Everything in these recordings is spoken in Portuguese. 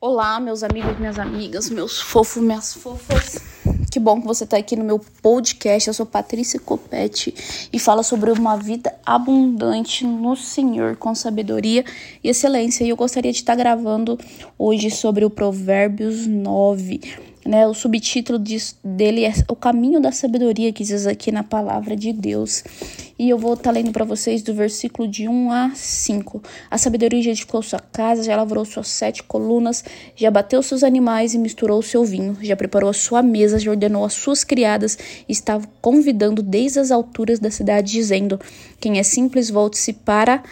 Olá, meus amigos, minhas amigas, meus fofos, minhas fofas. Que bom que você está aqui no meu podcast. Eu sou Patrícia Copete e fala sobre uma vida abundante no Senhor, com sabedoria e excelência. E eu gostaria de estar gravando hoje sobre o Provérbios 9 né? O subtítulo dele é O Caminho da Sabedoria, que diz aqui na palavra de Deus. E eu vou estar tá lendo para vocês do versículo de 1 a 5. A sabedoria já edificou sua casa, já lavrou suas sete colunas, já bateu seus animais e misturou seu vinho, já preparou a sua mesa, já ordenou as suas criadas estava convidando desde as alturas da cidade, dizendo: Quem é simples, volte-se para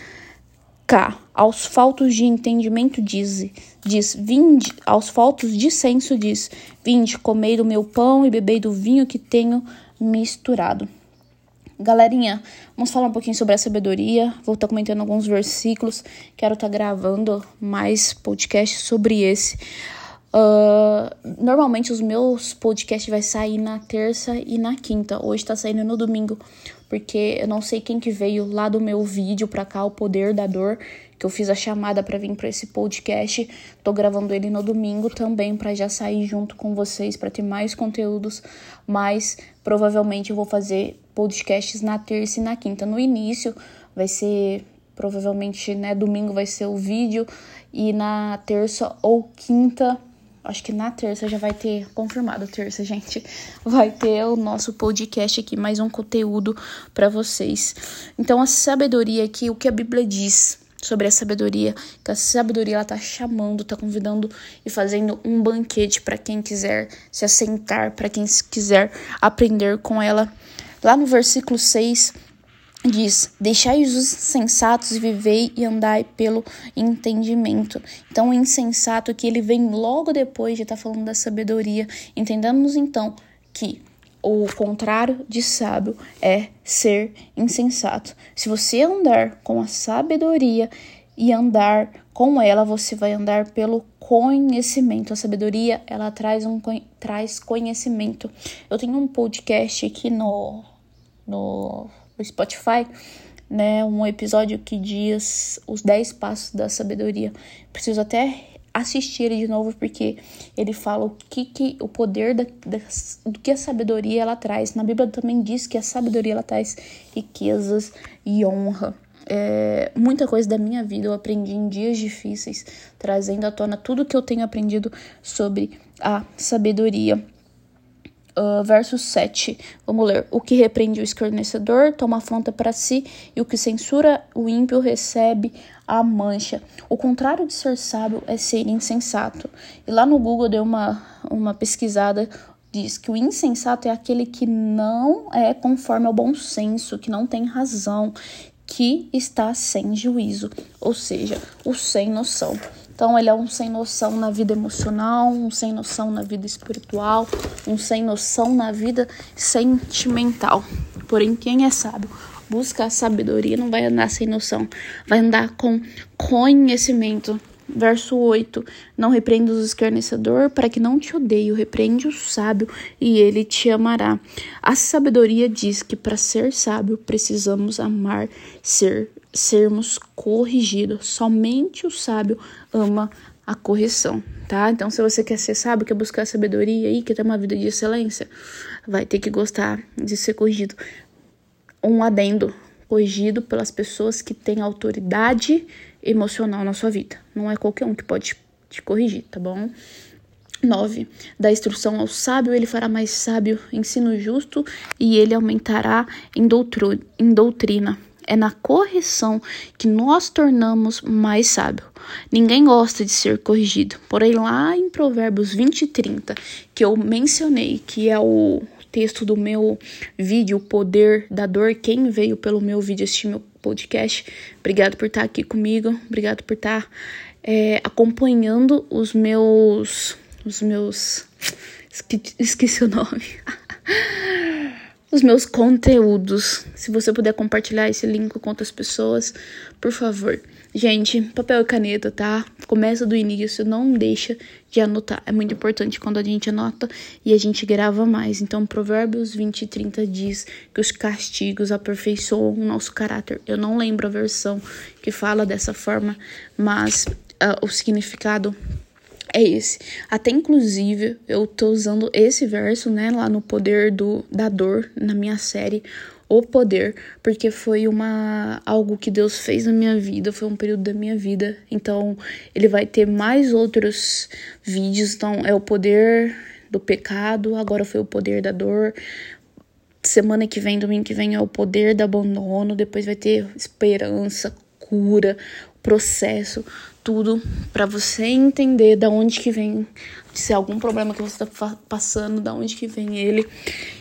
cá. Aos faltos de entendimento diz, diz, vinde, aos faltos de senso diz, vinde, comei do meu pão e bebei do vinho que tenho misturado. Galerinha, vamos falar um pouquinho sobre a sabedoria. Vou estar tá comentando alguns versículos. Quero estar tá gravando mais podcasts sobre esse. Uh, normalmente os meus podcasts vai sair na terça e na quinta. Hoje tá saindo no domingo, porque eu não sei quem que veio lá do meu vídeo pra cá, o poder da dor que eu fiz a chamada para vir para esse podcast. Tô gravando ele no domingo também para já sair junto com vocês para ter mais conteúdos, mas provavelmente eu vou fazer podcasts na terça e na quinta. No início vai ser provavelmente, né, domingo vai ser o vídeo e na terça ou quinta Acho que na terça já vai ter, confirmado terça, gente, vai ter o nosso podcast aqui, mais um conteúdo para vocês. Então, a sabedoria aqui, o que a Bíblia diz sobre a sabedoria, que a sabedoria ela tá chamando, tá convidando e fazendo um banquete para quem quiser se assentar, para quem quiser aprender com ela. Lá no versículo 6 diz: Deixai os insensatos e vivei e andai pelo entendimento. Então, o insensato que ele vem logo depois de estar tá falando da sabedoria. Entendamos então que o contrário de sábio é ser insensato. Se você andar com a sabedoria e andar com ela, você vai andar pelo conhecimento. A sabedoria, ela traz um traz conhecimento. Eu tenho um podcast aqui no no, Spotify, né, um episódio que diz os 10 passos da sabedoria. Preciso até assistir ele de novo porque ele fala o que, que o poder da, da, do que a sabedoria ela traz. Na Bíblia também diz que a sabedoria ela traz riquezas e honra. É, muita coisa da minha vida eu aprendi em dias difíceis, trazendo à tona tudo que eu tenho aprendido sobre a sabedoria. Uh, verso 7, vamos ler. O que repreende o escarnecedor toma afronta para si, e o que censura o ímpio recebe a mancha. O contrário de ser sábio é ser insensato. E lá no Google deu uma, uma pesquisada diz que o insensato é aquele que não é conforme ao bom senso, que não tem razão, que está sem juízo, ou seja, o sem noção. Então, ele é um sem noção na vida emocional, um sem noção na vida espiritual, um sem noção na vida sentimental. Porém, quem é sábio busca a sabedoria não vai andar sem noção, vai andar com conhecimento. Verso 8: Não repreenda o escarnecedor para que não te odeie, repreende o sábio e ele te amará. A sabedoria diz que para ser sábio precisamos amar, ser sermos corrigidos. Somente o sábio ama a correção, tá? Então, se você quer ser sábio, quer buscar sabedoria e quer ter uma vida de excelência, vai ter que gostar de ser corrigido. Um adendo, corrigido pelas pessoas que têm autoridade emocional na sua vida. Não é qualquer um que pode te corrigir, tá bom? 9. Da instrução ao sábio, ele fará mais sábio, ensino justo, e ele aumentará em, em doutrina. É na correção que nós tornamos mais sábio. Ninguém gosta de ser corrigido. Porém, lá em Provérbios 20 e 30, que eu mencionei, que é o texto do meu vídeo, O Poder da Dor, quem veio pelo meu vídeo assistir meu podcast, obrigado por estar aqui comigo, obrigado por estar é, acompanhando os meus. Os meus. Esqueci o nome. os meus conteúdos. Se você puder compartilhar esse link com outras pessoas, por favor. Gente, papel e caneta, tá? Começa do início, não deixa de anotar. É muito importante quando a gente anota e a gente grava mais. Então, Provérbios 20 e 30 diz que os castigos aperfeiçoam o nosso caráter. Eu não lembro a versão que fala dessa forma, mas uh, o significado é esse. Até inclusive eu tô usando esse verso, né, lá no poder do da dor na minha série o poder, porque foi uma algo que Deus fez na minha vida, foi um período da minha vida. Então, ele vai ter mais outros vídeos, então é o poder do pecado, agora foi o poder da dor. Semana que vem, domingo que vem é o poder do abandono, depois vai ter esperança, cura, processo, tudo para você entender da onde que vem, se é algum problema que você tá passando, da onde que vem ele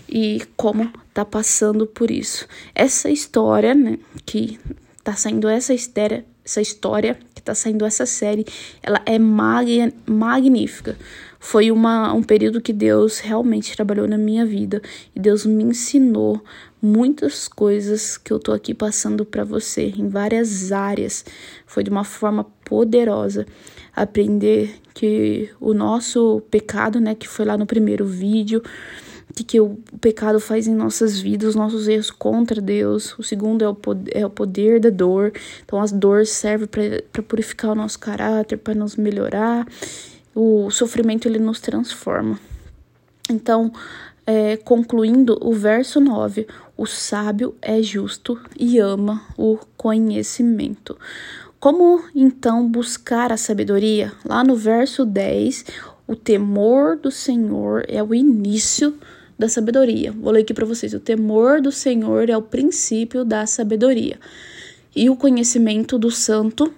e como tá passando por isso. Essa história, né, que tá saindo essa história, essa história que tá saindo essa série, ela é mag magnífica. Foi uma, um período que Deus realmente trabalhou na minha vida e Deus me ensinou muitas coisas que eu tô aqui passando para você em várias áreas. Foi de uma forma poderosa aprender que o nosso pecado, né, que foi lá no primeiro vídeo, que, que o pecado faz em nossas vidas, os nossos erros contra Deus. O segundo é o poder, é o poder da dor. Então, as dores servem para purificar o nosso caráter, para nos melhorar. O sofrimento ele nos transforma. Então, é, concluindo o verso 9: o sábio é justo e ama o conhecimento. Como então buscar a sabedoria? Lá no verso 10, o temor do Senhor é o início da sabedoria. Vou ler aqui para vocês: o temor do Senhor é o princípio da sabedoria, e o conhecimento do santo,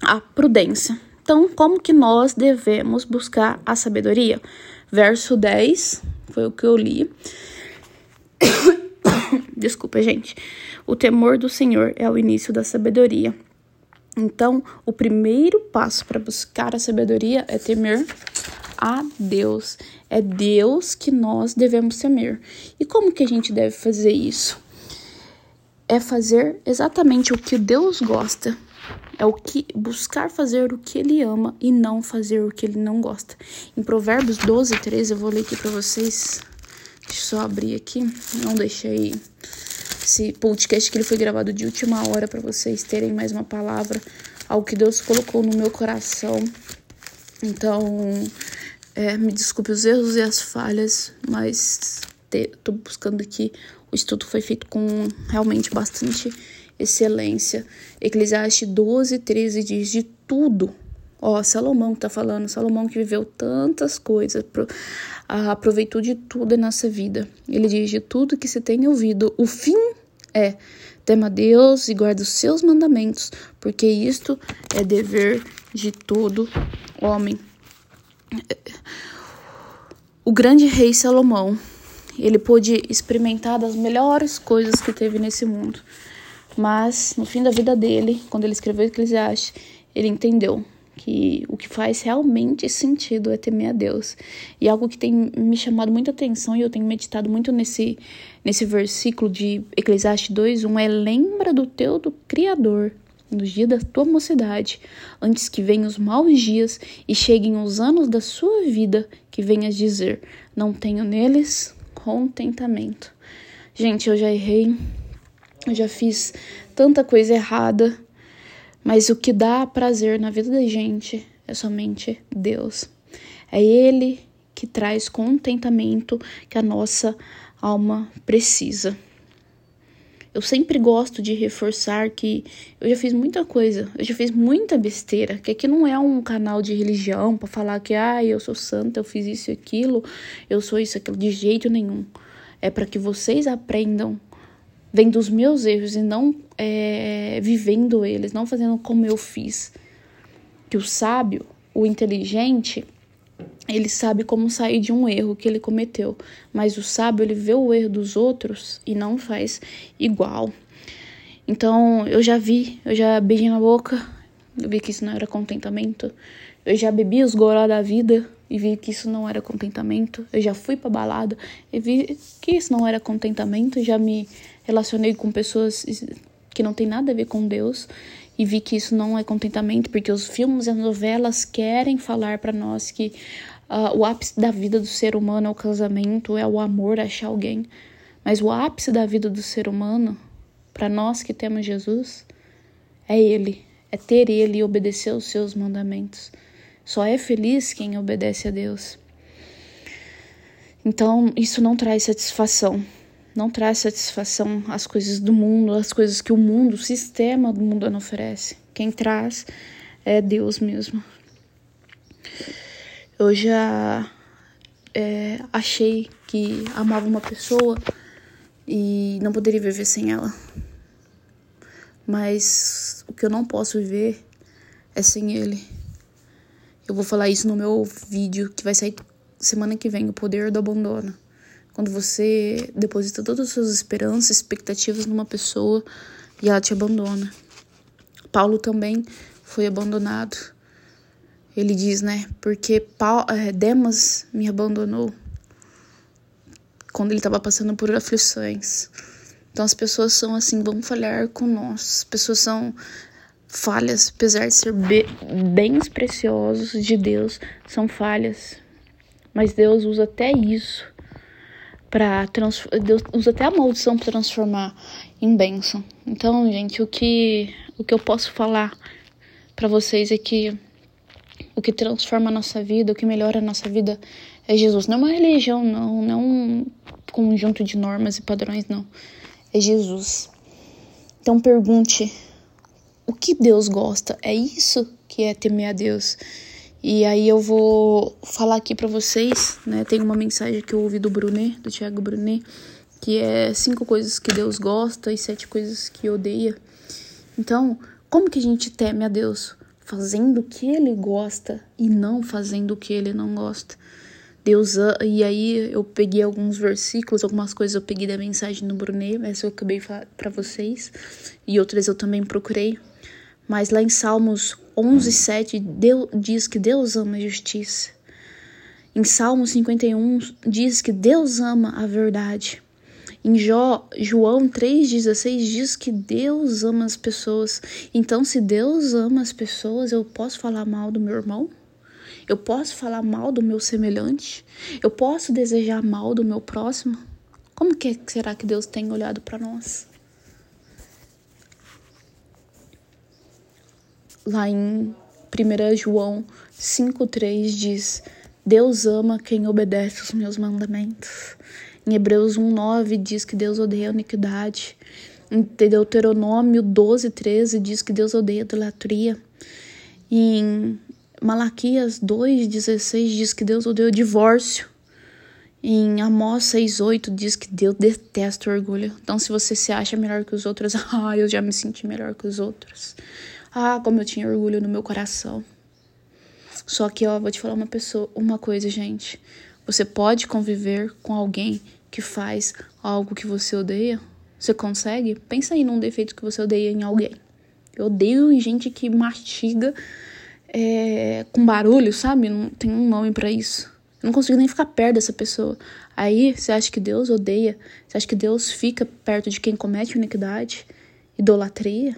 a prudência. Então, como que nós devemos buscar a sabedoria? Verso 10 foi o que eu li. Desculpa, gente. O temor do Senhor é o início da sabedoria. Então, o primeiro passo para buscar a sabedoria é temer a Deus. É Deus que nós devemos temer. E como que a gente deve fazer isso? É fazer exatamente o que Deus gosta. É o que buscar fazer o que ele ama e não fazer o que ele não gosta. Em Provérbios 12, 13, eu vou ler aqui para vocês. Deixa eu só abrir aqui. Não deixei esse podcast que ele foi gravado de última hora para vocês terem mais uma palavra, algo que Deus colocou no meu coração. Então, é, me desculpe os erros e as falhas, mas estou buscando aqui. O estudo foi feito com realmente bastante excelência. Eclesiastes 12, 13 diz de tudo. Ó, Salomão tá falando, Salomão que viveu tantas coisas, aproveitou de tudo em nossa vida. Ele diz de tudo que se tem ouvido. O fim é tema Deus e guarda os seus mandamentos, porque isto é dever de todo homem. O grande rei Salomão, ele pôde experimentar das melhores coisas que teve nesse mundo. Mas no fim da vida dele, quando ele escreveu Eclesiastes, ele entendeu que o que faz realmente sentido é temer a Deus. E algo que tem me chamado muita atenção e eu tenho meditado muito nesse, nesse versículo de Eclesiastes 2:1 é lembra do teu do Criador nos dias da tua mocidade, antes que venham os maus dias e cheguem os anos da sua vida, que venhas dizer: não tenho neles contentamento. Gente, eu já errei, eu já fiz tanta coisa errada, mas o que dá prazer na vida da gente é somente Deus. É Ele que traz contentamento que a nossa alma precisa. Eu sempre gosto de reforçar que eu já fiz muita coisa, eu já fiz muita besteira, que aqui não é um canal de religião para falar que ah, eu sou santa, eu fiz isso e aquilo, eu sou isso aquilo de jeito nenhum. É para que vocês aprendam vendo os meus erros e não é, vivendo eles, não fazendo como eu fiz. Que o sábio, o inteligente, ele sabe como sair de um erro que ele cometeu, mas o sábio ele vê o erro dos outros e não faz igual. Então eu já vi, eu já beijei na boca, eu vi que isso não era contentamento. Eu já bebi os goró da vida e vi que isso não era contentamento. Eu já fui pra balada e vi que isso não era contentamento. Já me relacionei com pessoas que não tem nada a ver com Deus e vi que isso não é contentamento, porque os filmes e as novelas querem falar para nós que uh, o ápice da vida do ser humano é o casamento, é o amor, achar alguém. Mas o ápice da vida do ser humano, para nós que temos Jesus, é Ele, é ter Ele e obedecer os seus mandamentos. Só é feliz quem obedece a Deus. Então, isso não traz satisfação. Não traz satisfação as coisas do mundo, as coisas que o mundo, o sistema do mundo não oferece. Quem traz é Deus mesmo. Eu já é, achei que amava uma pessoa e não poderia viver sem ela. Mas o que eu não posso viver é sem ele. Eu vou falar isso no meu vídeo que vai sair semana que vem, o poder do abandono. Quando você deposita todas as suas esperanças, expectativas numa pessoa e ela te abandona. Paulo também foi abandonado. Ele diz, né? Porque Paulo, é, Demas me abandonou quando ele estava passando por aflições. Então as pessoas são assim, vão falhar com nós. As pessoas são falhas, apesar de ser bens preciosos de Deus, são falhas. Mas Deus usa até isso para Deus usa até a maldição para transformar em bênção. Então, gente, o que o que eu posso falar para vocês é que o que transforma a nossa vida, o que melhora a nossa vida é Jesus. Não é uma religião, não, não é um conjunto de normas e padrões, não. É Jesus. Então pergunte o que Deus gosta. É isso que é temer a Deus. E aí eu vou falar aqui para vocês, né? Tem uma mensagem que eu ouvi do Brunet, do Thiago Brunet, que é cinco coisas que Deus gosta e sete coisas que odeia. Então, como que a gente teme a Deus? Fazendo o que ele gosta e não fazendo o que ele não gosta. Deus e aí eu peguei alguns versículos, algumas coisas eu peguei da mensagem do Brunet, essa eu acabei para vocês e outras eu também procurei. Mas lá em Salmos 11, 7, Deus, diz que Deus ama a justiça. Em Salmo 51 diz que Deus ama a verdade. Em Jó, João 3,16 diz que Deus ama as pessoas. Então, se Deus ama as pessoas, eu posso falar mal do meu irmão? Eu posso falar mal do meu semelhante? Eu posso desejar mal do meu próximo? Como que será que Deus tem olhado para nós? Lá em 1 João 5,3 diz: Deus ama quem obedece os meus mandamentos. Em Hebreus 1,9 diz que Deus odeia a iniquidade. Em Deuteronômio 12,13 diz que Deus odeia a idolatria. Em Malaquias 2,16 diz que Deus odeia o divórcio. Em Amós 6,8 diz que Deus detesta o orgulho. Então, se você se acha melhor que os outros, ah, eu já me senti melhor que os outros. Ah, como eu tinha orgulho no meu coração. Só que, ó, vou te falar uma pessoa, uma coisa, gente. Você pode conviver com alguém que faz algo que você odeia? Você consegue? Pensa aí num defeito que você odeia em alguém. Eu odeio gente que mastiga é, com barulho, sabe? Não tem um nome para isso. Eu não consigo nem ficar perto dessa pessoa. Aí você acha que Deus odeia? Você acha que Deus fica perto de quem comete iniquidade, idolatria?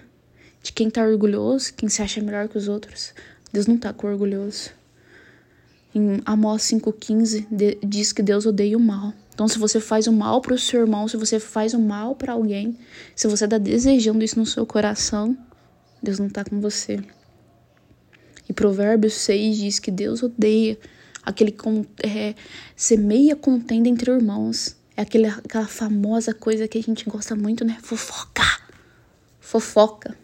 De quem tá orgulhoso, quem se acha melhor que os outros. Deus não tá com orgulhoso. Em Amós 5,15 diz que Deus odeia o mal. Então, se você faz o mal para o seu irmão, se você faz o mal para alguém, se você tá desejando isso no seu coração, Deus não tá com você. E Provérbios 6 diz que Deus odeia aquele que é, semeia contenda entre irmãos. É aquela famosa coisa que a gente gosta muito, né? Fofoca. Fofoca.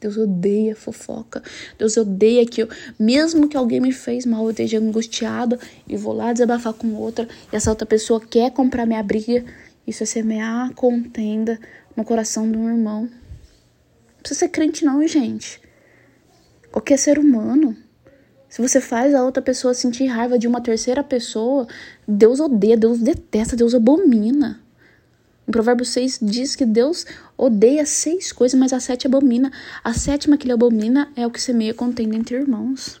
Deus odeia fofoca. Deus odeia que eu, mesmo que alguém me fez mal, eu esteja angustiada e vou lá desabafar com outra, e essa outra pessoa quer comprar minha briga. Isso é semear contenda no coração do um irmão. Não precisa ser crente, não, gente. Qualquer ser humano. Se você faz a outra pessoa sentir raiva de uma terceira pessoa, Deus odeia, Deus detesta, Deus abomina. Em Provérbios 6 diz que Deus odeia seis coisas, mas a sete abomina. A sétima que ele abomina é o que semeia contenda entre irmãos.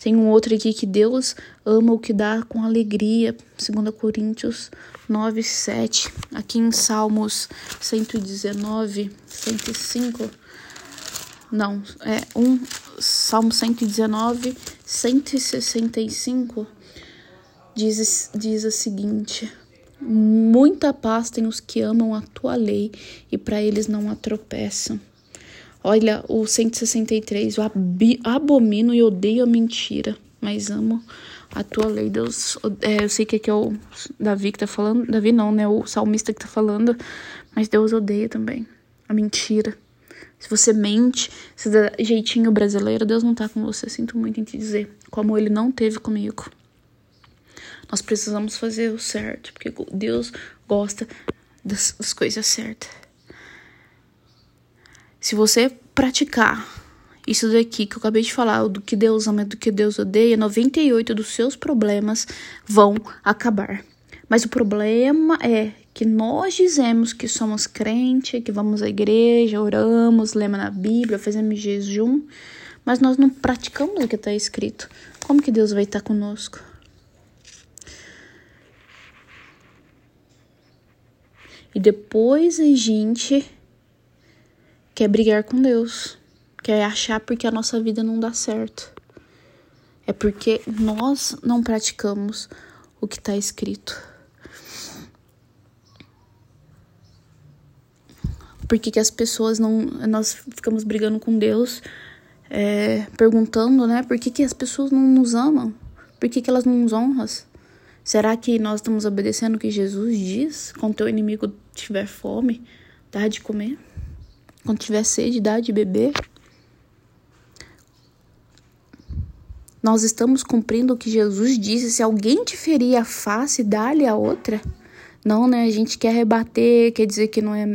Tem um outro aqui que Deus ama o que dá com alegria, 2 Coríntios 9, 7. Aqui em Salmos 119, 105. Não, é um Salmo 119, 165 diz, diz o seguinte: Muita paz tem os que amam a tua lei e para eles não tropeçam. Olha, o 163, eu abomino e odeio a mentira, mas amo a tua lei, Deus. É, eu sei que aqui é o Davi que tá falando, Davi não, né? O salmista que tá falando, mas Deus odeia também a mentira. Se você mente, se dá jeitinho brasileiro, Deus não tá com você. Sinto muito em te dizer, como ele não teve comigo. Nós precisamos fazer o certo, porque Deus gosta das, das coisas certas. Se você praticar isso daqui que eu acabei de falar, do que Deus ama e do que Deus odeia, 98 dos seus problemas vão acabar. Mas o problema é que nós dizemos que somos crente, que vamos à igreja, oramos, lemos na Bíblia, fazemos jejum, mas nós não praticamos o que está escrito. Como que Deus vai estar conosco? E depois a gente quer brigar com Deus, quer achar porque a nossa vida não dá certo. É porque nós não praticamos o que está escrito. Por que, que as pessoas não. Nós ficamos brigando com Deus, é, perguntando, né? Por que, que as pessoas não nos amam? Por que, que elas não nos honram? Será que nós estamos obedecendo o que Jesus diz? Quando teu inimigo tiver fome, dá de comer? Quando tiver sede, dá de beber. Nós estamos cumprindo o que Jesus disse: se alguém te ferir a face, dá-lhe a outra. Não, né? A gente quer rebater, quer dizer que não é,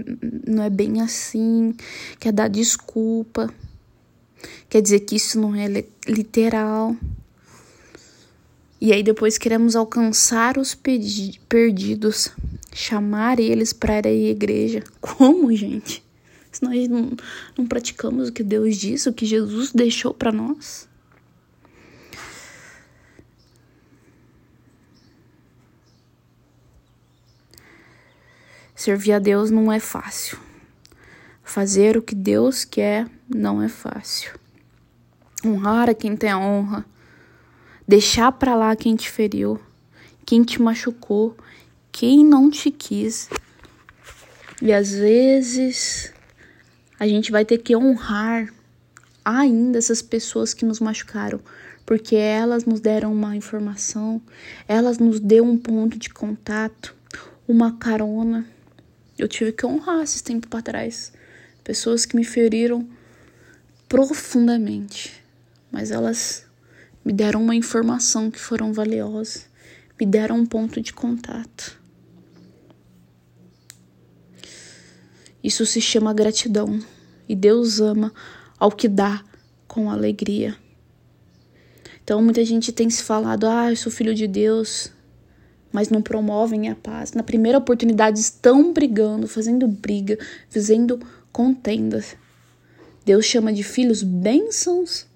não é bem assim, quer dar desculpa, quer dizer que isso não é literal. E aí depois queremos alcançar os perdidos, chamar eles para ir à igreja. Como, gente? se nós não, não praticamos o que Deus disse, o que Jesus deixou para nós? Servir a Deus não é fácil. Fazer o que Deus quer não é fácil. Honrar a quem tem a honra. Deixar para lá quem te feriu, quem te machucou, quem não te quis. E às vezes a gente vai ter que honrar ainda essas pessoas que nos machucaram, porque elas nos deram uma informação, elas nos deu um ponto de contato, uma carona. Eu tive que honrar esses tempos para trás, pessoas que me feriram profundamente, mas elas me deram uma informação que foram valiosas, me deram um ponto de contato. Isso se chama gratidão. E Deus ama ao que dá com alegria. Então muita gente tem se falado: "Ah, eu sou filho de Deus", mas não promovem a paz. Na primeira oportunidade estão brigando, fazendo briga, fazendo contendas. Deus chama de filhos bênçãos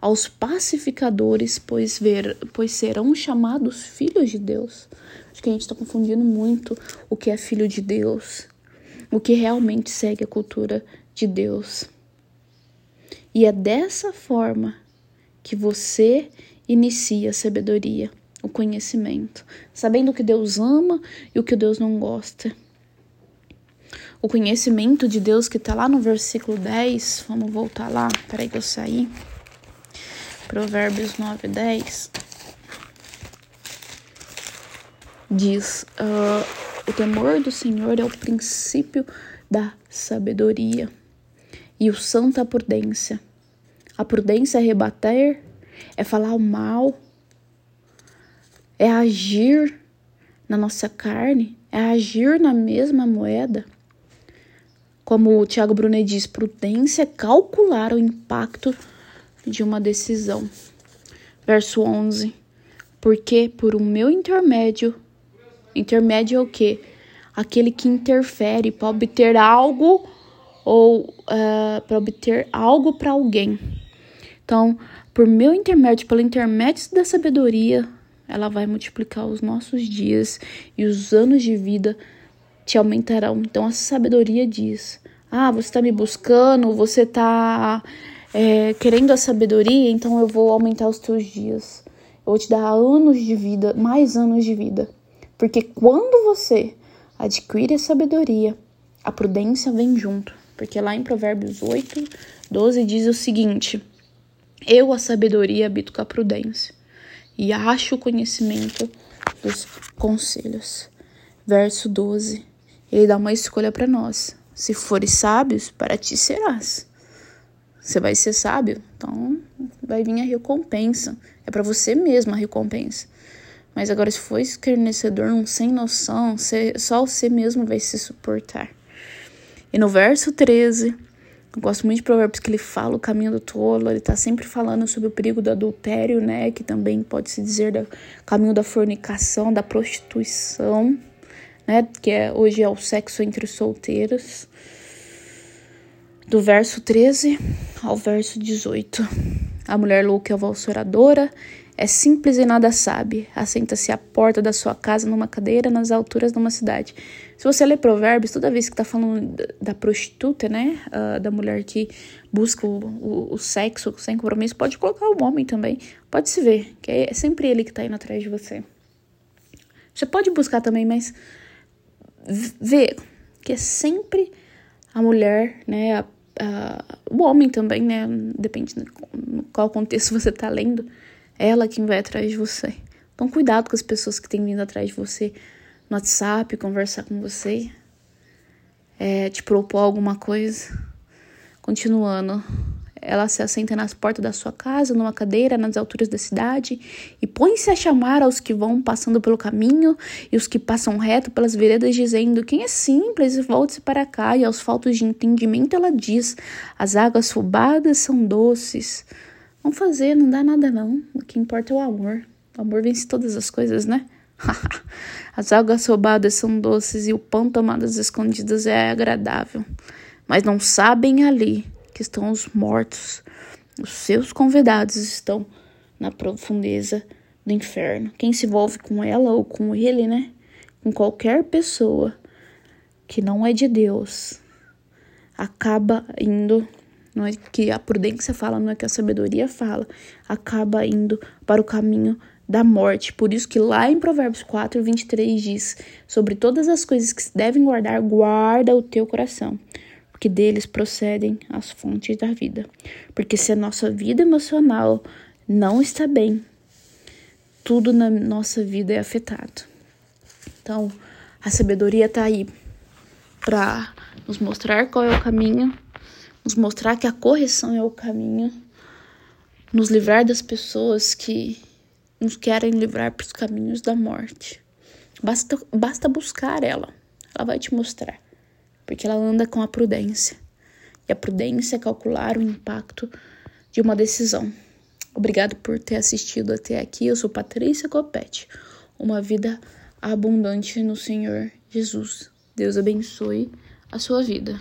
aos pacificadores, pois, ver, pois serão chamados filhos de Deus. Acho que a gente está confundindo muito o que é filho de Deus o que realmente segue a cultura de Deus. E é dessa forma que você inicia a sabedoria, o conhecimento, sabendo o que Deus ama e o que Deus não gosta. O conhecimento de Deus que está lá no versículo 10, vamos voltar lá, peraí que eu saí. Provérbios 9, 10. Diz: uh, o temor do Senhor é o princípio da sabedoria e o santo a prudência. A prudência é rebater, é falar o mal, é agir na nossa carne, é agir na mesma moeda. Como o Tiago Brunet diz, prudência é calcular o impacto de uma decisão. Verso 11. Porque por o meu intermédio Intermédio é o quê? Aquele que interfere para obter algo ou uh, eh, para obter algo para alguém. Então, por meu intermédio, pelo intermédio da sabedoria, ela vai multiplicar os nossos dias e os anos de vida te aumentarão. Então, a sabedoria diz: Ah, você está me buscando, você está é, querendo a sabedoria, então eu vou aumentar os teus dias. Eu vou te dar anos de vida, mais anos de vida. Porque quando você adquire a sabedoria, a prudência vem junto. Porque lá em Provérbios 8, 12 diz o seguinte: Eu, a sabedoria, habito com a prudência, e acho o conhecimento dos conselhos. Verso 12. Ele dá uma escolha para nós. Se fores sábios, para ti serás. Você vai ser sábio, então vai vir a recompensa. É para você mesmo a recompensa. Mas agora, se for escarnecedor, um sem noção, só você mesmo vai se suportar. E no verso 13, eu gosto muito de provérbios que ele fala o caminho do tolo, ele tá sempre falando sobre o perigo do adultério, né? Que também pode se dizer do caminho da fornicação, da prostituição, né? Que é, hoje é o sexo entre os solteiros. Do verso 13 ao verso 18. A mulher louca é a valsoradora, é simples e nada sabe. Assenta-se à porta da sua casa numa cadeira nas alturas de uma cidade. Se você ler provérbios, toda vez que está falando da prostituta, né? Uh, da mulher que busca o, o, o, sexo sem compromisso, pode colocar o homem também. Pode se ver, que é sempre ele que está indo atrás de você. Você pode buscar também, mas vê que é sempre a mulher, né? A, a, o homem também, né? Depende de qual contexto você está lendo ela quem vai atrás de você. Então, cuidado com as pessoas que têm vindo atrás de você no WhatsApp, conversar com você, é, te propor alguma coisa. Continuando, ela se assenta nas portas da sua casa, numa cadeira, nas alturas da cidade, e põe-se a chamar aos que vão passando pelo caminho e os que passam reto pelas veredas, dizendo: Quem é simples, volte-se para cá. E aos faltos de entendimento, ela diz: As águas roubadas são doces. Vamos fazer, não dá nada não. O que importa é o amor. O amor vence todas as coisas, né? as águas roubadas são doces e o pão tomado às escondidas é agradável. Mas não sabem ali que estão os mortos. Os seus convidados estão na profundeza do inferno. Quem se envolve com ela ou com ele, né? Com qualquer pessoa que não é de Deus, acaba indo não é que a prudência fala, não é que a sabedoria fala, acaba indo para o caminho da morte. Por isso que lá em Provérbios 4, 23 diz: Sobre todas as coisas que se devem guardar, guarda o teu coração, porque deles procedem as fontes da vida. Porque se a nossa vida emocional não está bem, tudo na nossa vida é afetado. Então, a sabedoria está aí para nos mostrar qual é o caminho nos mostrar que a correção é o caminho, nos livrar das pessoas que nos querem livrar para os caminhos da morte. Basta, basta buscar ela, ela vai te mostrar, porque ela anda com a prudência. E a prudência é calcular o impacto de uma decisão. Obrigado por ter assistido até aqui. Eu sou Patrícia Copete. Uma vida abundante no Senhor Jesus. Deus abençoe a sua vida.